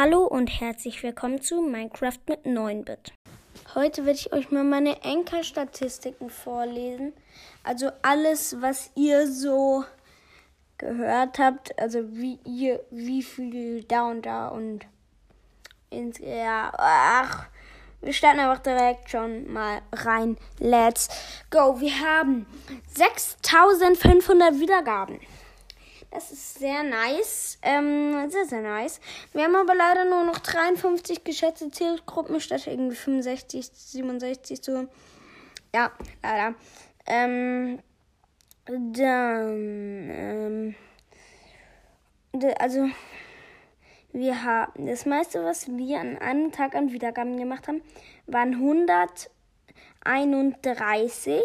Hallo und herzlich willkommen zu Minecraft mit 9-Bit. Heute werde ich euch mal meine Enker-Statistiken vorlesen. Also alles, was ihr so gehört habt, also wie ihr, wie viel da und da und ins, ja, ach, wir starten einfach direkt schon mal rein. Let's go. Wir haben 6500 Wiedergaben. Das ist sehr nice. Ähm, sehr, sehr nice. Wir haben aber leider nur noch 53 geschätzte Zielgruppen statt irgendwie 65, 67 so. Ja, leider. Ähm, dann, ähm, also, wir haben, das meiste, was wir an einem Tag an Wiedergaben gemacht haben, waren 131.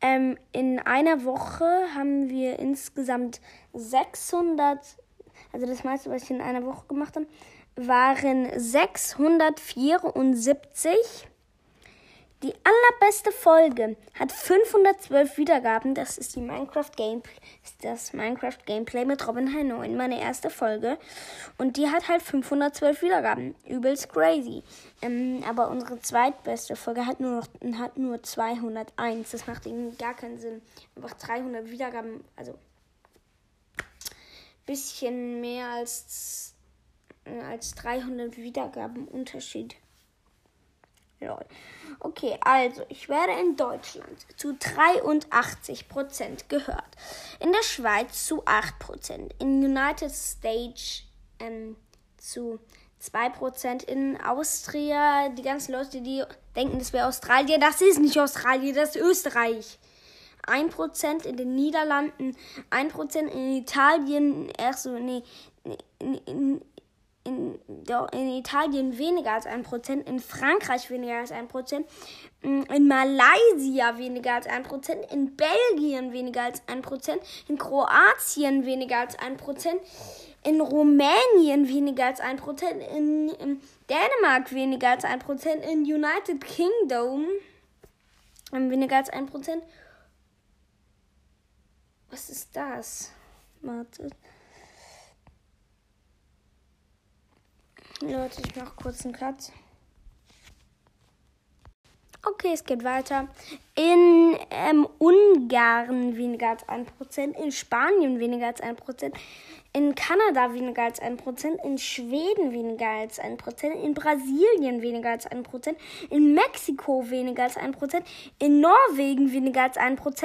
Ähm, in einer Woche haben wir insgesamt 600, also das meiste, was ich in einer Woche gemacht habe, waren 674. Die allerbeste Folge hat 512 Wiedergaben. Das ist die Minecraft Gameplay, das Minecraft Gameplay mit Robin High 9, meine erste Folge. Und die hat halt 512 Wiedergaben. Übelst crazy. Ähm, aber unsere zweitbeste Folge hat nur noch, hat nur 201. Das macht irgendwie gar keinen Sinn. Einfach 300 Wiedergaben, also bisschen mehr als, als 300 Wiedergaben Unterschied. Lol. Okay, also ich werde in Deutschland zu 83% gehört. In der Schweiz zu 8%. In United States ähm, zu 2%. In Austria, die ganzen Leute, die denken, das wäre Australien, das ist nicht Australien, das ist Österreich. 1% in den Niederlanden, 1% in Italien, ach so, nee, in, in, in, in Italien weniger als ein Prozent, in Frankreich weniger als ein Prozent, mm, in Malaysia weniger als ein Prozent, in Belgien weniger als ein Prozent, in Kroatien weniger als ein Prozent, in Rumänien weniger als ein Prozent, in, in Dänemark weniger als ein Prozent, in United Kingdom weniger als ein Prozent. Was ist das? Wartet. Leute, ich mache kurz einen Cut. Okay, es geht weiter. In ähm, Ungarn weniger als 1%, in Spanien weniger als 1%, in Kanada weniger als 1%, in Schweden weniger als 1%, in Brasilien weniger als 1%, in Mexiko weniger als 1%, in Norwegen weniger als 1%,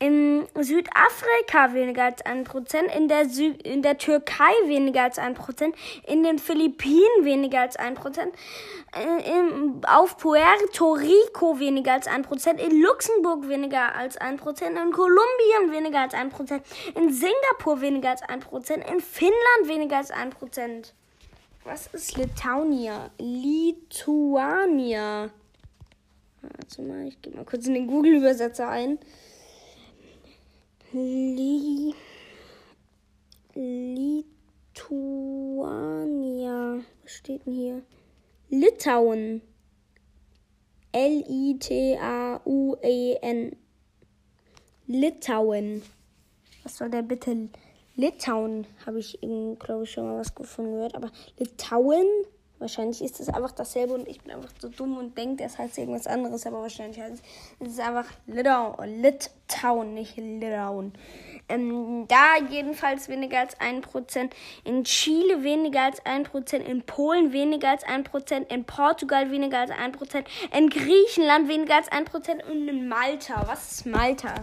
in Südafrika weniger als ein Prozent, in der, Sü in der Türkei weniger als ein Prozent, in den Philippinen weniger als ein Prozent, äh, auf Puerto Rico weniger als ein Prozent, in Luxemburg weniger als ein Prozent, in Kolumbien weniger als ein Prozent, in Singapur weniger als ein Prozent, in Finnland weniger als ein Prozent. Was ist Litaunia? Lituania. Warte mal, ich gebe mal kurz in den Google-Übersetzer ein. Li Lituania. Was steht denn hier? Litauen. L-I-T-A-U-E-N. Litauen. Was soll der bitte? Litauen habe ich, glaube ich, schon mal was gefunden gehört. Aber Litauen? Wahrscheinlich ist es einfach dasselbe und ich bin einfach so dumm und denke, es heißt irgendwas anderes, aber wahrscheinlich heißt es, es ist einfach Litauen, Litauen, nicht Litauen. Ähm, da jedenfalls weniger als 1%, in Chile weniger als 1%, in Polen weniger als 1%, in Portugal weniger als 1%, in Griechenland weniger als 1% und in Malta. Was ist Malta?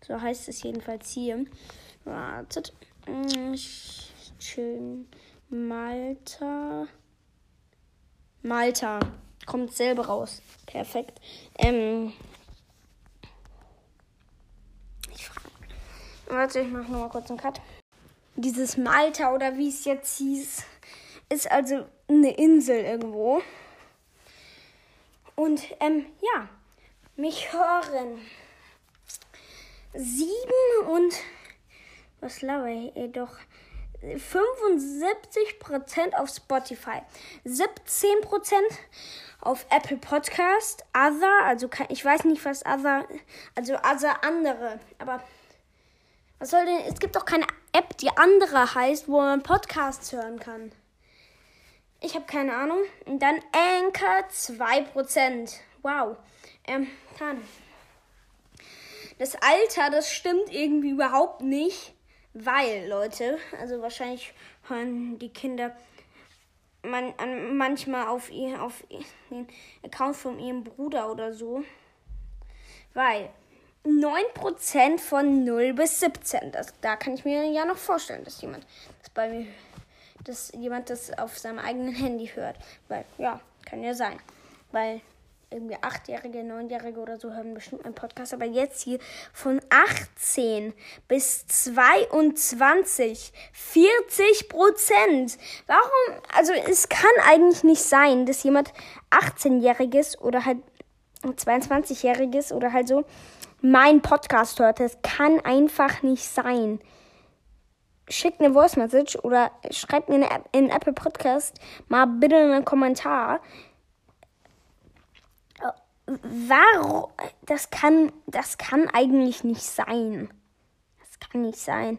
So heißt es jedenfalls hier. Wartet. Ich Schön. Malta. Malta. Kommt selber raus. Perfekt. Ähm. Ich frage. Warte, ich mache nochmal kurz einen Cut. Dieses Malta oder wie es jetzt hieß, ist also eine Insel irgendwo. Und ähm, ja, mich hören sieben und was laber ich? Äh, doch 75% auf Spotify, 17% auf Apple Podcast, Other, also ich weiß nicht, was Other, also Other andere, aber was soll denn, es gibt doch keine App die andere heißt, wo man Podcasts hören kann. Ich habe keine Ahnung. Und dann Anchor 2%. Wow. Ähm, dann. Das Alter, das stimmt irgendwie überhaupt nicht, weil, Leute, also wahrscheinlich hören die Kinder man, manchmal auf, ihr, auf den Account von ihrem Bruder oder so. Weil 9% von 0 bis 17, das, da kann ich mir ja noch vorstellen, dass jemand das bei mir, dass jemand das auf seinem eigenen Handy hört. Weil, ja, kann ja sein. Weil irgendwie Achtjährige, Neunjährige oder so hören bestimmt meinen Podcast. Aber jetzt hier von 18 bis 22, 40 Prozent. Warum? Also es kann eigentlich nicht sein, dass jemand 18-Jähriges oder halt 22-Jähriges oder halt so meinen Podcast hört. Das kann einfach nicht sein. Schickt eine Voice Message oder schreibt mir in Apple Podcast mal bitte einen Kommentar warum, das kann, das kann eigentlich nicht sein. Das kann nicht sein.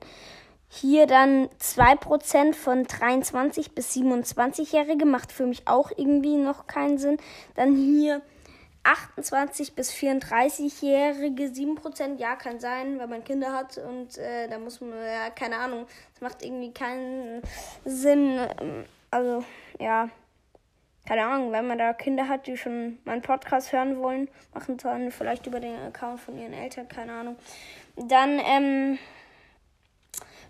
Hier dann 2% von 23 bis 27-Jährige macht für mich auch irgendwie noch keinen Sinn. Dann hier 28 bis 34-Jährige 7%, ja, kann sein, wenn man Kinder hat und äh, da muss man, ja, keine Ahnung, das macht irgendwie keinen Sinn. Also, ja keine Ahnung, wenn man da Kinder hat, die schon meinen Podcast hören wollen, machen sollen, vielleicht über den Account von ihren Eltern, keine Ahnung. Dann ähm,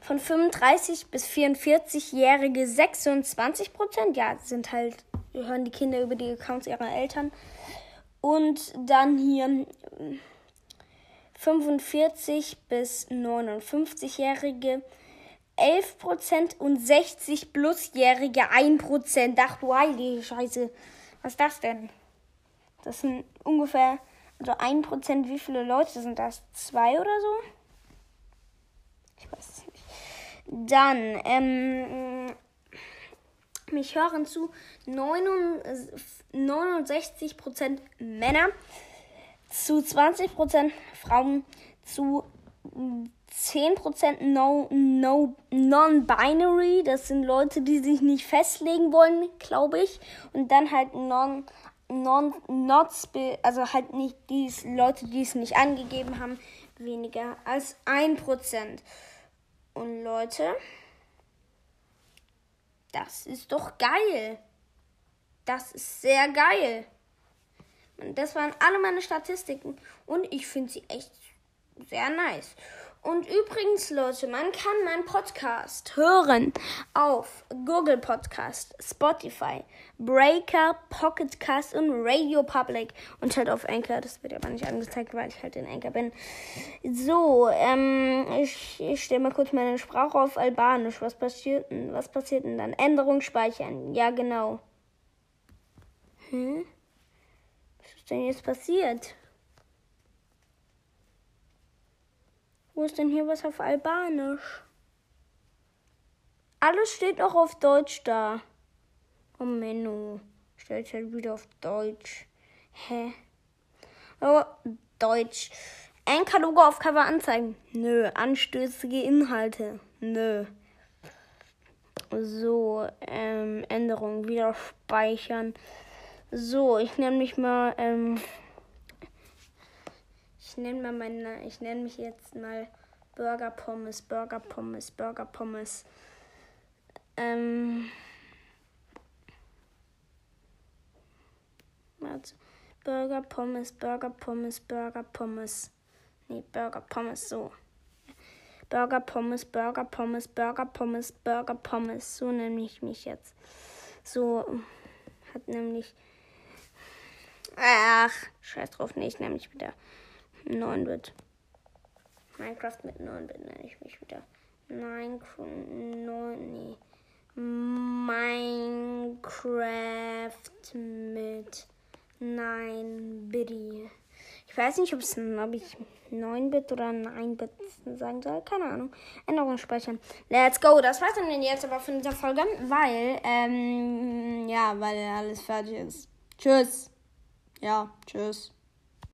von 35 bis 44-Jährige 26 Prozent, ja, sind halt, hören die Kinder über die Accounts ihrer Eltern. Und dann hier 45 bis 59-Jährige 11% und 60 plusjährige 1%. Ach du heilige Scheiße. Was ist das denn? Das sind ungefähr, also 1%, wie viele Leute sind das? Zwei oder so? Ich weiß es nicht. Dann, ähm, mich hören zu 69% Männer, zu 20% Frauen, zu 10% no, no, Non-Binary. Das sind Leute, die sich nicht festlegen wollen, glaube ich. Und dann halt non, non, not, also halt nicht die Leute, die es nicht angegeben haben, weniger als 1%. Und Leute, das ist doch geil. Das ist sehr geil. Und das waren alle meine Statistiken. Und ich finde sie echt sehr nice. Und übrigens, Leute, man kann meinen Podcast hören auf Google Podcast, Spotify, Breaker, Pocketcast und Radio Public. Und halt auf Anchor. Das wird aber nicht angezeigt, weil ich halt in Anchor bin. So, ähm, ich, ich stelle mal kurz meine Sprache auf Albanisch. Was passiert denn? Was passiert denn dann? Änderung speichern. Ja, genau. Hm? Was ist denn jetzt passiert? Ist denn hier was auf Albanisch? Alles steht auch auf Deutsch da. Oh Menno. Stellt halt wieder auf Deutsch. Hä? Oh, Deutsch. Anchor-Logo auf Cover anzeigen. Nö. Anstößige Inhalte. Nö. So, ähm, Änderung. Wieder speichern. So, ich nehme mich mal, ähm, ich nenne mal meine, ich nenne mich jetzt mal Burger Pommes, Burger Pommes, Burger Pommes. Ähm. Warte. Burger Pommes, Burger Pommes, Burger Pommes. Nee, Burger Pommes, so. Burger Pommes, Burger Pommes, Burger Pommes, Burger Pommes. So nenne ich mich jetzt. So hat nämlich. Ach, scheiß drauf, nee, ich nenne mich wieder 9-Bit. Minecraft mit 9-Bit nenne ich mich wieder. Minecraft, nee. Minecraft mit 9-Bit. Ich weiß nicht, ob, es, ob ich 9-Bit oder 9-Bit sagen soll. Keine Ahnung. Änderung speichern. Let's go. Das war's dann jetzt aber von dieser Folge, weil, ähm, ja, weil alles fertig ist. Tschüss. Ja, tschüss.